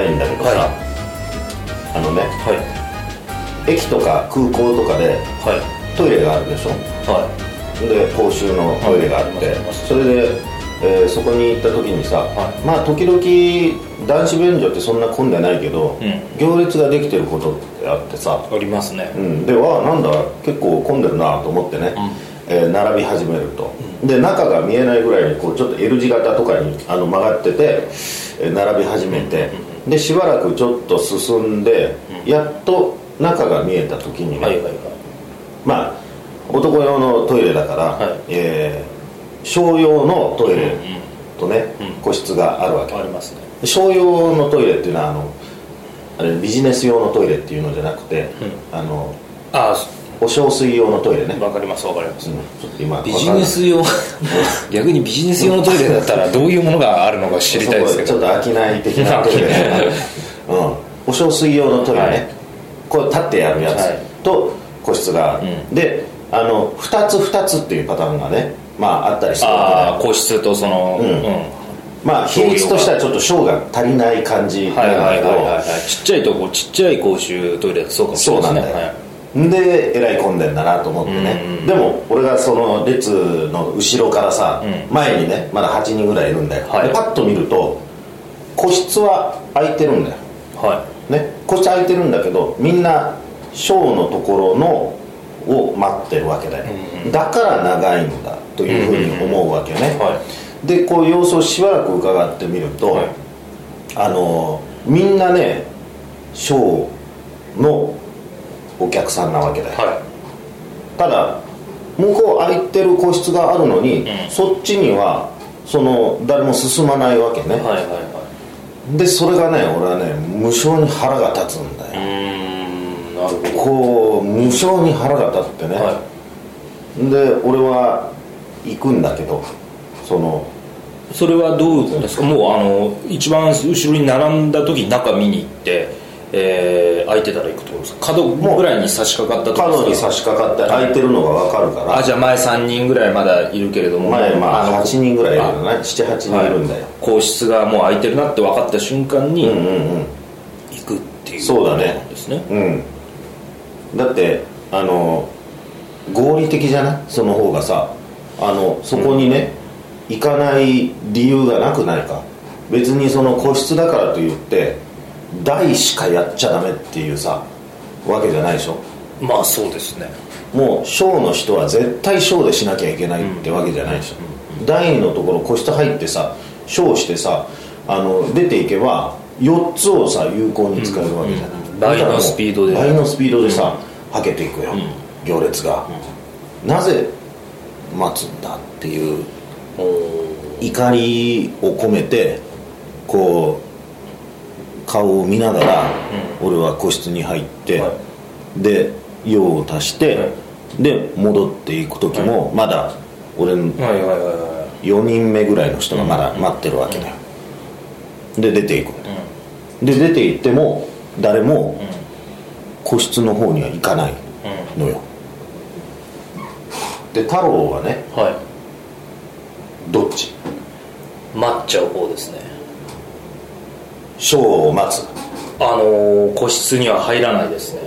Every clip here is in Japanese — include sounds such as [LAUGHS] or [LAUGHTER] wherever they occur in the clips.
たいんだけどさ、はい。あのねはい。駅とか空港とかではい。トイレがあるでしょ？はで公衆のトイレがあって、それで、えーそこに行った時にさ、はい。まあ時々男子便所ってそんな混んでないけど、うん。行列ができてることってあってさ、いありますね。うん、でわあなんだ結構混んでるなと思ってね、えー並び始めると、で中が見えないぐらいにこうちょっと L 字型とかにあの曲がってて、えー並び始めて、でしばらくちょっと進んで、やっと中が見えた時にね、はいはいはい。まあ男用のトイレだから、はい。えー商用のトイレとね、うん。個室があるわけ。ありますね。商用のトイレっていうのはあのあれビジネス用のトイレっていうのじゃなくて、あのあお小水用のトイレね、あわかりますわかります、うん。ちょっと今ビジネス用。逆にビジネス用のトイレだったらどういうものがあるのか知りたいですけど。ちょっと商い的なトイレ。[LAUGHS] うん。お小水用のトイレね、はい。こう立ってやるやつはい。と個室がある、うであの2つ2つっていうパターンがねまああったりするわけだよ。ああ個室とそのうん。まあ比率としてはちょっと小が足りない感じなんだはいはいはいけどはいはい。ちっちゃいとこちっちゃい公衆トイレだとそうかもしれないですね。そうなんだよ、でえらい混んでんだなと思ってね、うんうんでも俺がその列の後ろからさ、うん。前にねまだ8人ぐらいいるんだよ、はい。でパッと見ると個室は空いてるんだよ。はい、はね。個室空いてるんだけどみんなショーのところのを待ってるわけだよ、うんだから長いんだというふうに思うわけね、はでこう様子をしばらく伺ってみると、はい。あのみんなねショーのお客さんなわけだよ、い。はただ向こう空いてる個室があるのに、うん。そっちにはその誰も進まないわけね、いはいはいはい。でそれがね俺はね無性に腹が立つんだうよ、なるほど。こう無性に腹が立ってね、はで俺は行くんだけどそのいそれはどうですか？もうあの一番後ろに並んだ時に中見に行って、えー、空いてたら行くってことですか？角ぐらいに差し掛かった時角に差し掛かって空いてるのが分かるから。あじゃあ前3人ぐらいまだいるけれども。前まあの8人ぐらいいるよね。78人いるんだよ、皇室がもう空いてるなって分かった瞬間にうんうんうん。行くっていうそうだね。ですね。うん。だってあの合理的じゃない？その方がさ。あのそこにね、行かない理由がなくないか？別にその個室だからといって大しかやっちゃダメっていうさわけじゃないでしょ？まあそうですね。もう小の人は絶対小でしなきゃいけないってわけじゃないでしょ、第二のところ個室入ってさ小してさあの出ていけば4つをさ有効に使えるわけじゃない、うん倍のスピードで。倍のスピードでさ、はけていくよ、行列が、なぜ待つんだっていう怒りを込めてこう顔を見ながら、俺は個室に入って、はで用を足して、はい。で戻っていく時も、まだ俺のはいはいはいは4人目ぐらいの人がまだ待ってるわけだよ、で出ていく。で出て行っても誰も個室の方には行かないのよ、で太郎はねいはい。どっち？待っちゃう方ですねショーを待つあのー個室には入らないですね。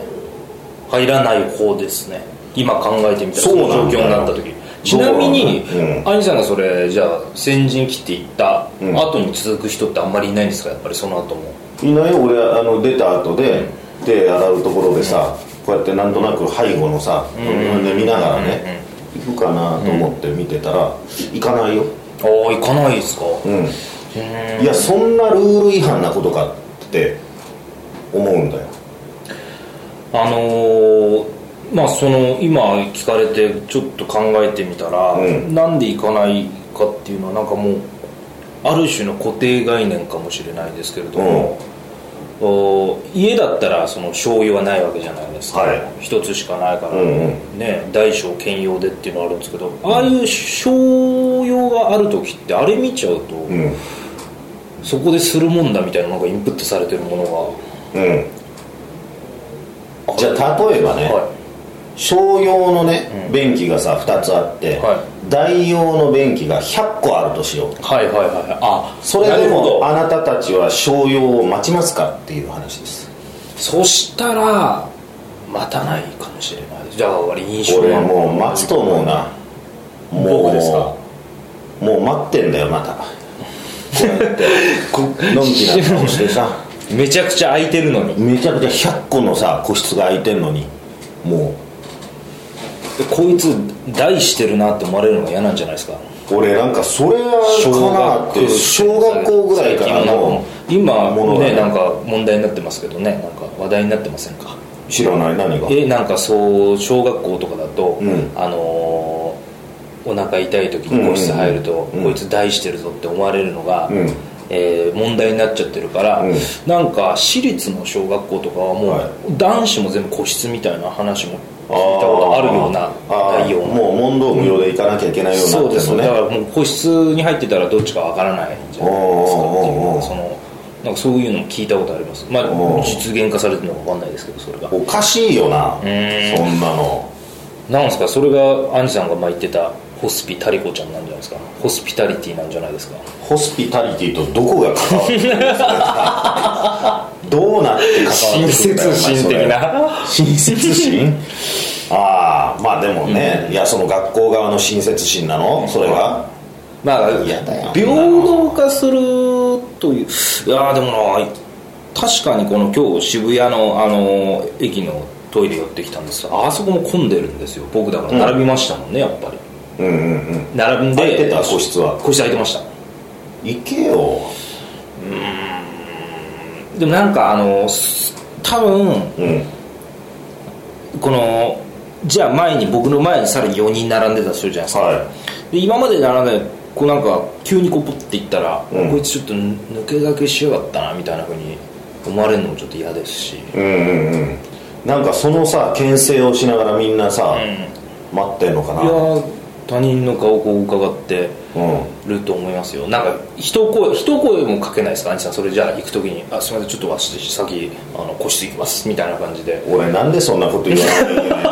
入らない方ですね。今考えてみたらその状況になった時。ちなみにそうなん。だ兄さんがそれじゃあ先陣切っていったうん。後に続く人ってあんまりいないんですか？やっぱりその後も。いないよ。俺あの出た後で手洗うところでさ、こうやってなんとなく背後のさ、ん。で見ながらね、行くかなと思って見てたら、行かないよ。ああ行かないですか？うんいやそんなルール違反なことかって思うんだよ。あのーまあその今聞かれてちょっと考えてみたら、うん。なんで行かないかっていうのはなんかもうある種の固定概念かもしれないですけれども、お家だったらその醤油はないわけじゃないですか、はい。一つしかないから、うんね大小兼用でっていうのはあるんですけどああいう商用がある時ってあれ見ちゃうと、うんそこでするもんだみたいなのがインプットされてるものが。うん。じゃあ例えばね、は小用のね、便器がさ2つあって、は大用の便器が100個あるとしよう。はいはいはいあそれでなるほど。もあなたたちは小用を待ちますかっていう話です。そしたら待たないかもしれない。ですじゃあ俺印象俺はもう待つと思うな。もう僕ですか？もう待ってんだよまたこうやってのんきな顔してさ。めちゃくちゃ空いてるのに。めちゃくちゃ100個のさ個室が空いてんのに。もこいつ大してるなって思われるのが嫌なんじゃないですか。う俺なんかそれはかなって小学校ぐらいからの今ねなんか問題になってますけどね。なんか話題になってませんか？知らない何が？えなんかそう小学校とかだと、うん。あのーお腹痛い時に個室入ると、うんこいつ大してるぞって思われるのが、うん。えー問題になっちゃってるから、うん。なんか私立の小学校とかはもう、はい。男子も全部個室みたいな話も聞いたことあるような内容のもう問答無用で行かなきゃいけないようになそうってるのねですだからもう個室に入ってたらどっちかわからないんじゃないですかっていうそのなんかそういうのも聞いたことあります。まあ実現化されてるのかわかんないですけどそれが。おかしいよな。そんなの。なんですか？それがアンジさんが前言ってたホスピタリコちゃんなんじゃないですか？ホスピタリティなんじゃないですか？ホスピタリティとどこが関わってるんですかどうなって関わってくるんだよ親切心？的な親切心？[LAUGHS] ああまあでもね、いやその学校側の親切心なの？それがまあ嫌だよ平等化するといういやーでもな確かにこの今日渋谷のあの駅のトイレ寄ってきたんですあそこも混んでるんですよ。僕だから並びましたもんねやっぱりうんうんうん。並んで空いてた？個室は。個室空いてました。行けよ。でもなんかあのす多分うん。このじゃあ前に僕の前にさらに4人並んでたとするじゃないですか、はで今まで並んでこうなんか急にこうポッていったら、うん。こいつちょっと抜け駆けしやがったなみたいなふうに思われるのもちょっと嫌ですし。いうんうんうん。なんかそのさ牽制をしながらみんなさ、待ってんのかな。いやー他人の顔をこう伺ってうん。ると思いますよ。なんか一声一声もかけないですか？兄さんそれじゃあ行く時に「あすみませんちょっと私先あの個室行きます」みたいな感じで。俺なんでそんなこと言わなきゃいけないの？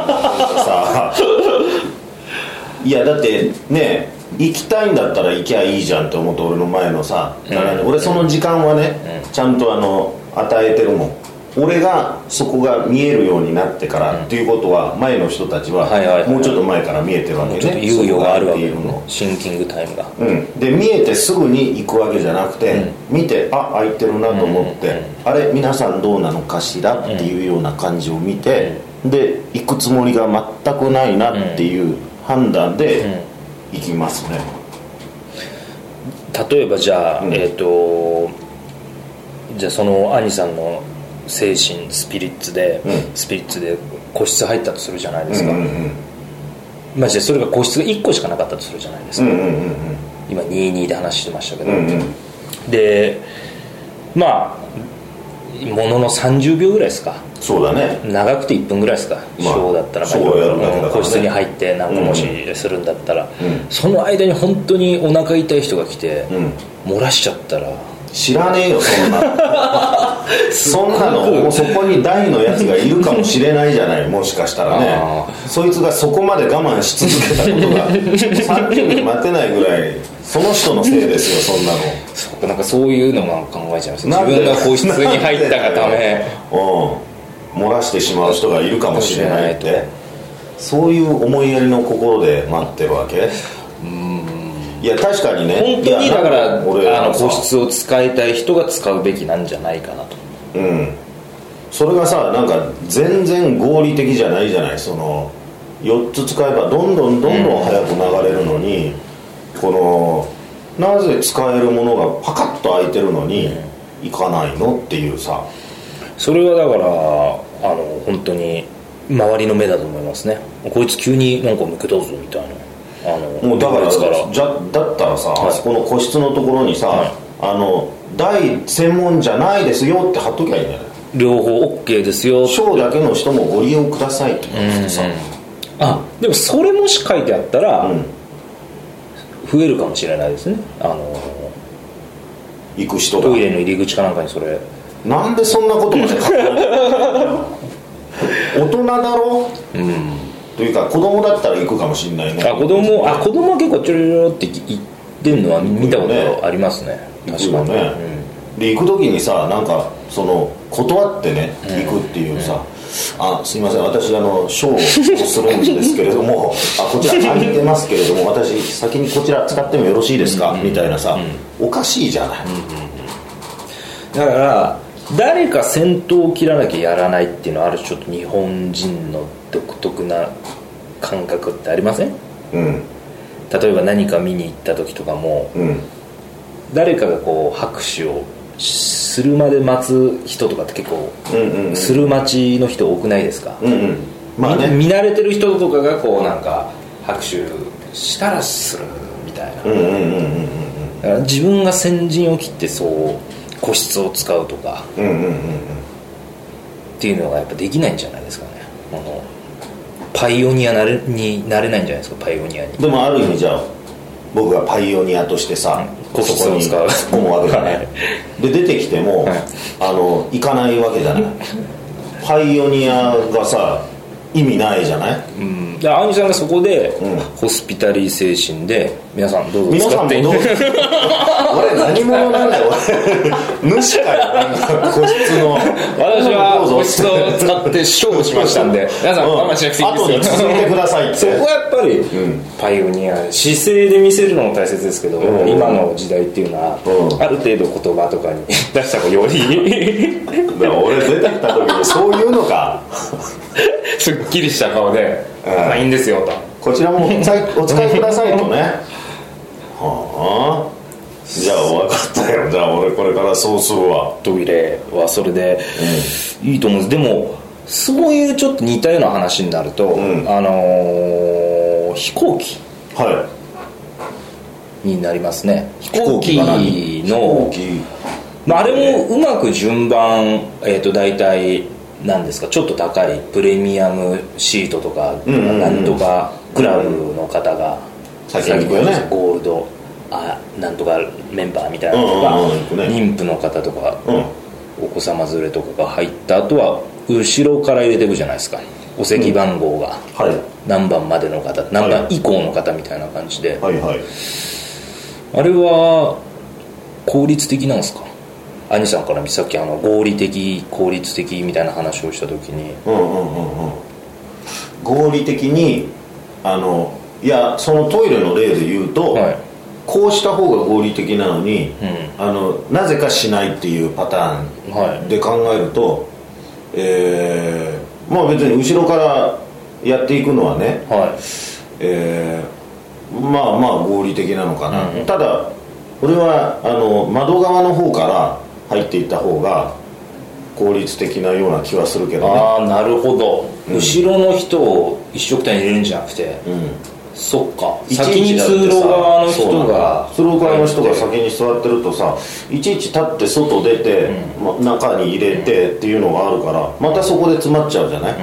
さ [LAUGHS] いやだってね行きたいんだったら行きゃいいじゃんって思って俺の前のさ、うん。俺その時間はね、ちゃんとあの与えてるもん俺がそこが見えるようになってから、っていうことは前の人たちはもうちょっと前から見えてるわけね。ちょっと猶予があるわけの。シンキングタイムが。うん、で見えてすぐに行くわけじゃなくて、見てあ開いてるなと思って、あれ皆さんどうなのかしらっていうような感じを見て、で行くつもりが全くないなっていう判断で行きますね、例えばじゃあ、うん。えっ、とじゃあその兄さんの精神スピリッツで、うん。スピリッツで個室入ったとするじゃないですか、うんうんまあじゃあそれが個室が1個しかなかったとするじゃないですか、うんうんうんうん。今22で話してましたけど、うんうん。でまあものの30秒ぐらいですか。そうだね。長くて1分ぐらいですか、まあショーだったら。ショーをやるだけだからね。うん個室に入って何個もしするんだったら、んその間に本当にお腹痛い人が来て、うん。漏らしちゃったら。知らねえよそんな。の [LAUGHS] そんなのもうそこに大のやつがいるかもしれないじゃないもしかしたらね。あそいつがそこまで我慢し続けたことが30分待てないぐらいその人のせいですよそんなの。そうなんかそういうのも考えちゃいます自分が個室に入ったがため。うん。漏らしてしまう人がいるかもしれないって。そういう思いやりの心で待ってるわけ？いや確かにね。本当にだから俺あのさ個室を使いたい人が使うべきなんじゃないかなと。うん。それがさなんか全然合理的じゃないじゃない？その4つ使えばどんどんどんどん早く流れるのに、このなぜ使えるものがパカッと開いてるのに行かないのっていうさ。それはだからあの本当に周りの目だと思いますね。こいつ急になんか抜けたぞみたいなあのもうだからじゃだったらさ、はい。あそこの個室のところにさ、はい。あの大専門じゃないですよって貼っときゃいいんじゃない両方 OK ですよ。小だけの人もご利用くださいって言ってさ、あでもそれもし書いてあったら、うん。増えるかもしれないですね。あの行く人が。トイレの入り口かなんかにそれ。なんでそんなことまで書くの？[LAUGHS] 大人だろ？うんというか子供だったら行くかもしれないね。あ子供あ子供は結構ちょろちょろって言ってるのは見たことありますね。行く確かに、よね、で行く時にさなんかその断ってね行くっていうさ、あすいません。私あのショーをするんですけれどもあこちら空いてますけれども私先にこちら使ってもよろしいですか、みたいなさ、おかしいじゃない、だから誰か先頭を切らなきゃやらないっていうのはある種ちょっと日本人の独特な感覚ってありません？うん。例えば何か見に行った時とかもうん。誰かがこう拍手をするまで待つ人とかって結構うんする待ちの人多くないですか、うんうん。まあね。見見慣れてる人とかがこうなんか拍手したらするみたいな、うんうんうんうんだから自分が先陣を切ってそう個室を使うとかうんうんうんうん。っていうのがやっぱできないんじゃないですかね。あのパイオニアなれになれないんじゃないですか？パイオニアに。でもある意味じゃあ僕がパイオニアとしてさ、個室そこに込むわけだね、はい。で出てきても、はい。あの行かないわけじゃない。パイオニアがさ意味ないじゃない？うん。で青木さんがそこで、うん。ホスピタリー精神で皆さんどうぞ皆さんも使ってどう。俺何者なんだよ俺。主かよ個室の。私は個室を使って勝負しましたんで皆さん我慢しなくていい後にですよ続いてくださいって。そこはやっぱり、ん。パイオニア姿勢で見せるのも大切ですけど、うん。今の時代っていうのは、うん。ある程度言葉とかに [LAUGHS] 出した方がより。俺出てきた時にそういうのかすっきりした顔で「うん。まあいいんですよ」と。こちらもお使い [LAUGHS] お使いくださいとね。はあ。じゃあ分かったよ。じゃあ俺これからそうするわ。トイレはそれでいいと思うんです。でもそういうちょっと似たような話になると、ん。あのー飛行機。はになりますね。飛い行機の行機。まあ、あれもうまく順番、えー、と大体なんですか？ちょっと高いプレミアムシートとか、なんとかクラブの方が先にゴールドあなんとかメンバーみたいなのとか、妊婦の方とか、うん。お子様連れとかが入った後は後ろから入れていくじゃないですか。お席番号が。はい。何番までの方何番以降の方みたいな感じで、はい。はい。あれは効率的なんですか？兄さんからさっきあの合理的効率的みたいな話をした時にうんうんうんうん。合理的にあのいやそのトイレの例で言うと、はい。こうした方が合理的なのに、うあのなぜかしないっていうパターンはい。で考えると、えーまあ別に後ろからやっていくのはね、はえーまあまあ合理的なのかな、うんうん。ただ俺はあの窓側の方から入っていった方が効率的なような気はするけいどね。ああなるほど、後ろの人を一緒くたに入れるんじゃなくて？うん。そっか。先に通路側の人が通路側の人が先に座ってるとさいちいち立って外出て、ま、中に入れてっていうのがあるからまたそこで詰まっちゃうじゃない、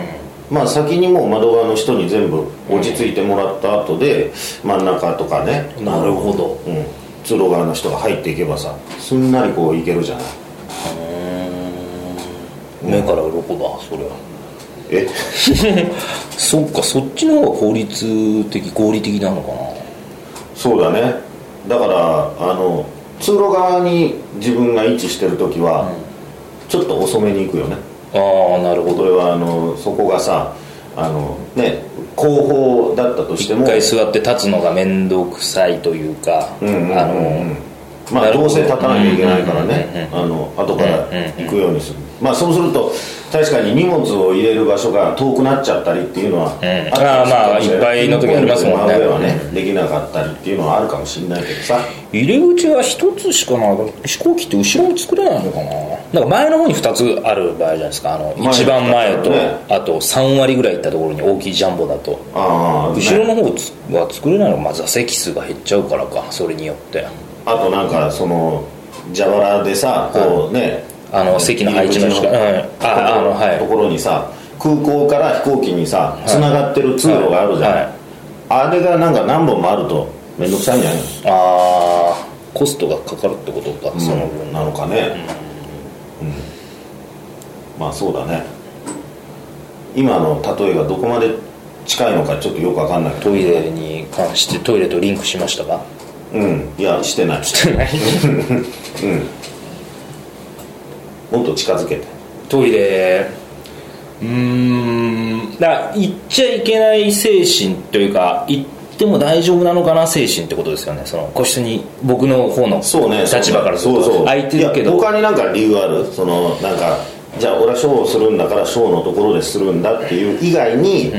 まあ先にもう窓側の人に全部落ち着いてもらった後で真ん中とかね。なるほど。うん、通路側の人が入っていけばさすんなりこういけるじゃない。目から鱗だそれはえ？[LAUGHS] そっかそっちの方が効率的合理的なのかな。そうだね。だからあの通路側に自分が位置してる時は、ちょっと遅めに行くよね。ああなるほど。これはあのそこがさあのね後方だったとしても。一回座って立つのが面倒くさいというか、うんうんうんうん。あのまあどうせ立たなきゃいけないからうんねうんあの後から行くようにする。まあそうすると確かに荷物を入れる場所が遠くなっちゃったりっていうのはあーまあいっぱいの時ありますもんね。はねできなかったりっていうのはあるかもしれないけどさ。入り口は一つしかない飛行機って後ろに作れないのかな。なんか前の方に2つある場合じゃないですか。あの一番前と、ねあと3割ぐらい行ったところに大きいジャンボだと。ああ後ろの方は作れないの。が、まあ、座席数が減っちゃうからかそれによってあとなんかその蛇腹でさこうねあの席の配置の。うん、ああのはい。ところにさ空港から飛行機にさつながってる通路があるじゃん、はい。あれがなんか何本もあると面倒くさいんじゃないの？ああコストがかかるってことか、その分。なのかね、うん。まあそうだね。今の例えがどこまで近いのかちょっとよく分かんない。トイレに関してトイレとリンクしましたか？うん。いやしてない。してない。もっと近づけて。トイレ。うーん。だから言っちゃいけない精神というか言っても大丈夫なのかな精神ってことですよね。その個室に僕の方のそうね。立場からするそうそう。と空いてるけど。他になんか理由ある？そのなんかじゃあ俺はショーをするんだからショーのところでするんだっていう以外に、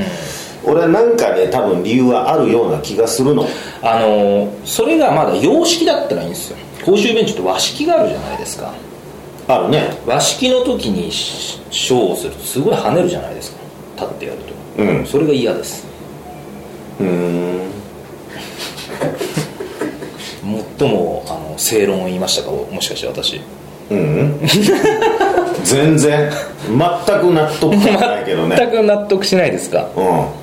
俺はなんかね多分理由はあるような気がするの。あのそれがまだ洋式だったらいいんですよ。公衆便所って和式があるじゃないですか。あるね。和式の時にシショーをするとすごい跳ねるじゃないですか。立ってやると、うん。それが嫌です。うーん。最もあの正論を言いましたかもしかして私。うん。全然。全く納得感ないけどね。[LAUGHS] 全く納得しないですか。うん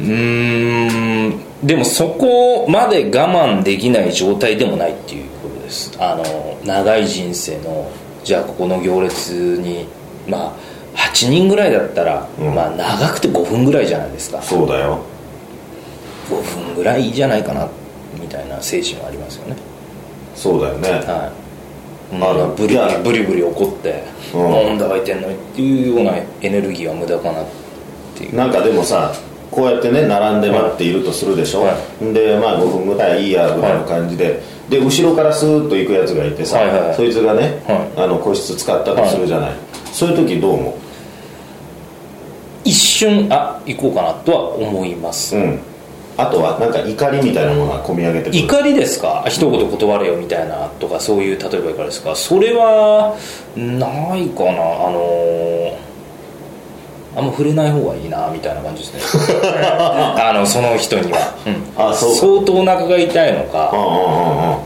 うーん。でもそこまで我慢できない状態でもないっていうことです。あの長い人生のじゃあここの行列にまあ8人ぐらいだったら、うん。まあ長くて5分ぐらいじゃないですか。そうだよ。5分ぐらいじゃないかなみたいな精神はありますよね。そうだよね。はい。あるブリブリブリ怒ってうん。なんだかいてんのにっていうようなエネルギーは無駄かなっていう。なんかでもさこうやってね並んで待っているとするでしょ、はでまあ5分ぐらいいいやぐらいの感じで、で後ろからスーッと行くやつがいてさ、はいはいそいつがね、はあの個室使ったとするじゃない、そういう時どう思一瞬あ行こうかなとは思います。ううん。あとはなんか怒りみたいなものが込み上げてくる？怒りですか？一言断れよみたいなとかそういう例えばいかがですか？それはないかな。あのあんま触れない方がいいなみたいな感じですね。[LAUGHS] あのその人には、うん。あそうか。相当お腹が痛いのか。うんうんうんうん。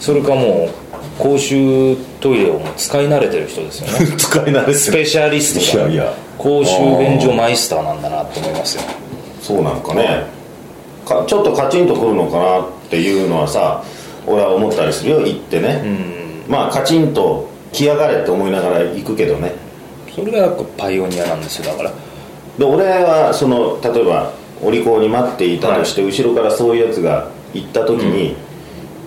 それかもう公衆トイレをもう使い慣れてる人ですよね。[LAUGHS] 使い慣れてる。スペシャリストだいやいや。公衆便所マイスターなんだなと思いますよ。そうなんかね。かちょっとカチンとくるのかなっていうのはさ俺は思ったりするよ。行ってね、まあカチンと来やがれって思いながら行くけどねそれがパイオニアなんですよだから。で俺はその例えばお利口に待っていたとして、後ろからそういうやつが行った時に、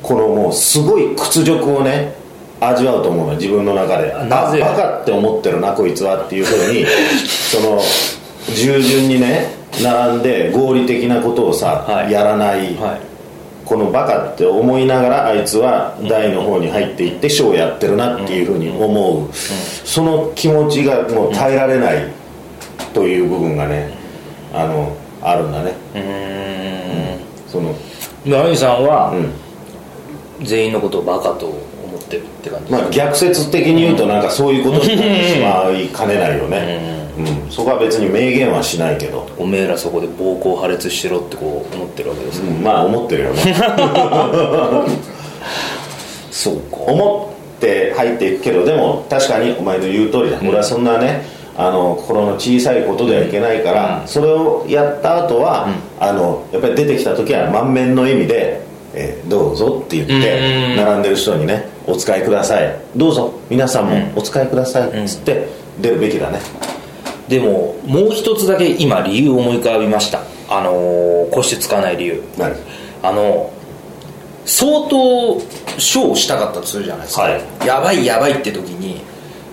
このもうすごい屈辱をね味わうと思うの自分の中で。あなぜ？バカって思ってるなこいつはっていうふうに [LAUGHS] その従順にね並んで合理的なことをさ、はい。やらない、はいこのバカって思いながらあいつは台の方に入っていってショーをやってるなっていうふうに思う、その気持ちがもう耐えられないという部分がねあのあるんだね。うーん。そのでアミさんは、うん。全員のことをバカと思ってるって感じまあ逆説的に言うとなんかそういうことになってしまいかねないよね、うん、そこは別に明言はしないけど、おめえらそこで暴行破裂してろってこう思ってるわけですね、うん、まあ思ってるよね。[LAUGHS] そうか。思って入っていくけどでも確かにお前の言う通りだ、俺はそんなねあの心の小さいことではいけないから、それをやった後は、あのやっぱり出てきた時は満面の笑みで、えーどうぞって言って、うん。並んでる人にねお使いください。どうぞ皆さんもお使いくださいっつって出るべきだね、でももう一つだけ今理由を思い浮かびました。あのー個室使わない理由。何あの相当ショーをしたかったとするじゃないですか、はい。やばいやばいって時に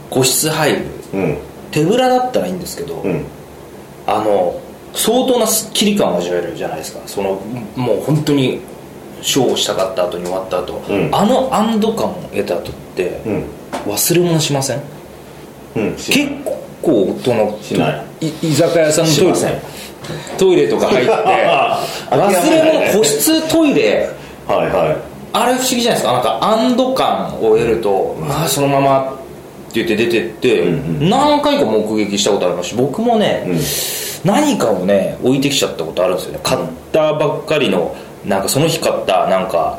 個室入る。うん。手ぶらだったらいいんですけど、うん。あの相当なスッキリ感を味わえるじゃないですか。そのもう本当にショーをしたかった後に終わった後、うん。あの安堵感を得た後ってうん。忘れ物しません？うん結構そのしない。居酒屋さんのトイレ？トイレとか入って [LAUGHS] 忘れ物個室トイレ。はいはい。あれ不思議じゃないですか？なんか安堵感を得ると、ああそのままって言って出てって、うん何回か目撃したことありますし僕もね、何かをね置いてきちゃったことあるんですよね。買ったばっかりのなんかその日買ったなんか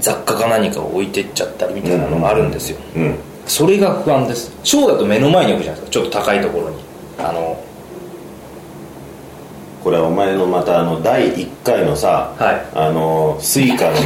雑貨か何かを置いてっちゃったりみたいなのがあるんですよ、うんそれが不安です。ショーだと目の前に置くじゃないですか。ちょっと高いところに。あのこれはお前のまたあの第1回のさ、はい。あのスイカのね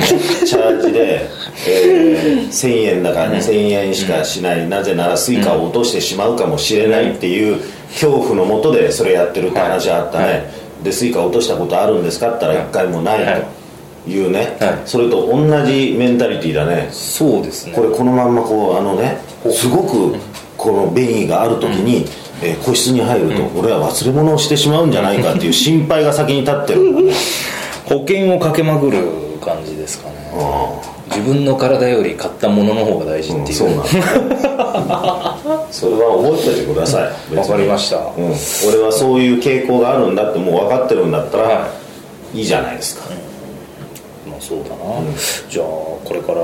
チャージで、[LAUGHS] え1000円だから2000円しかしない、なぜならスイカを落としてしまうかもしれないっていう恐怖のもとでそれやってるって話あったね、はい。でスイカ落としたことあるんですかって言ったら1回もないというね、はい。それと同じメンタリティーだね。そうですね。これこのまんまこうあのねすごくこの便意がある時に、えー個室に入ると、俺は忘れ物をしてしまうんじゃないかっていう心配が先に立ってる [LAUGHS] 保険をかけまくる感じですかね。自分の体より買ったものの方が大事っていう、そうなんだ。[LAUGHS] [LAUGHS] それは覚えておいてください。わかりました。うん、俺はそういう傾向があるんだってもう分かってるんだったら、、はい。いじゃないですか、まあそうだな、じゃあこれから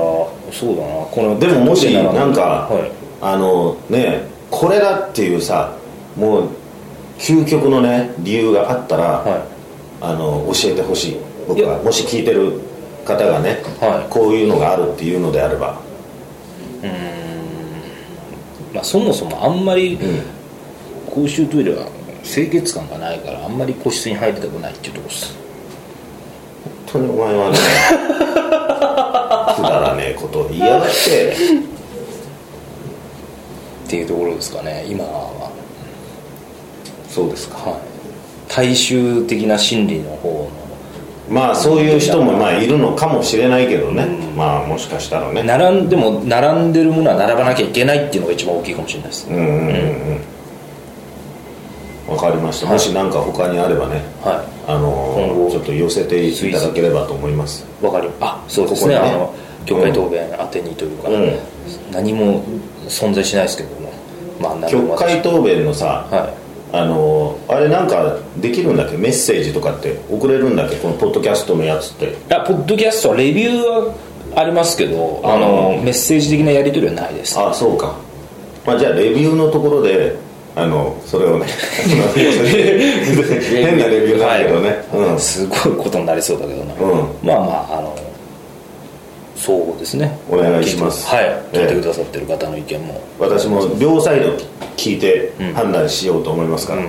そうだな。このでももしなんか、はい。あのねこれだっていうさもう究極のね理由があったら、はあの教えてほしい。僕は。もし聞いてる方がね、はい。こういうのがあるっていうのであれば、まあ、そもそもあんまりん。公衆トイレは清潔感がないからあんまり個室に入りたくないっていうところです。本当にお前はねくだらねえことを言いやがって。っていうところですかね今は。そうですか。はい。大衆的な心理の方の。まあそういう人もまあいるのかもしれないけどね、まあもしかしたらね。並んでも並んでるものは並ばなきゃいけないっていうのが一番大きいかもしれないです、うんうんうんうんわかりました、もし何か他にあればねはあの今後ちょっと寄せていただければと思います。いわかりあそうですね。ここにね。あの教会答弁当てにというか、うん。何も存在しないですけどもまあ何曲も私。会答弁のさ、はあのあれなんかできるんだっけ？メッセージとかって送れるんだっけ？このポッドキャストのやつって。いいやポッドキャストはレビューはありますけどあのメッセージ的なやり取りはないです。あそうか、まあ、じゃあレビューのところであのそれをね [LAUGHS] 変なレビューだけどね、はい。すごいことになりそうだけどな、うん。まあまああのそうですね。お願いします。はい。ええ。聞いてくださってる方の意見も、うん、私も両サイド聞いて判断しようと思いますから、うん。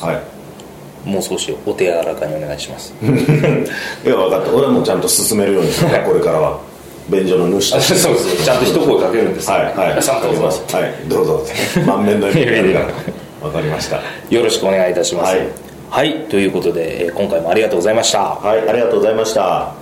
はい。もう少しお手柔らかにお願いします。[LAUGHS] いや分かった。俺もちゃんと進めるようにする [LAUGHS] これからは便所の主と。してそうそう。ちゃんと一声かけるんです。はいはい。さんどうぞはい。どうぞ。満面の笑みでやるかりました。よろしくお願いいたします。はい。はい、ということで、えー今回もありがとうございました。はい。ありがとうございました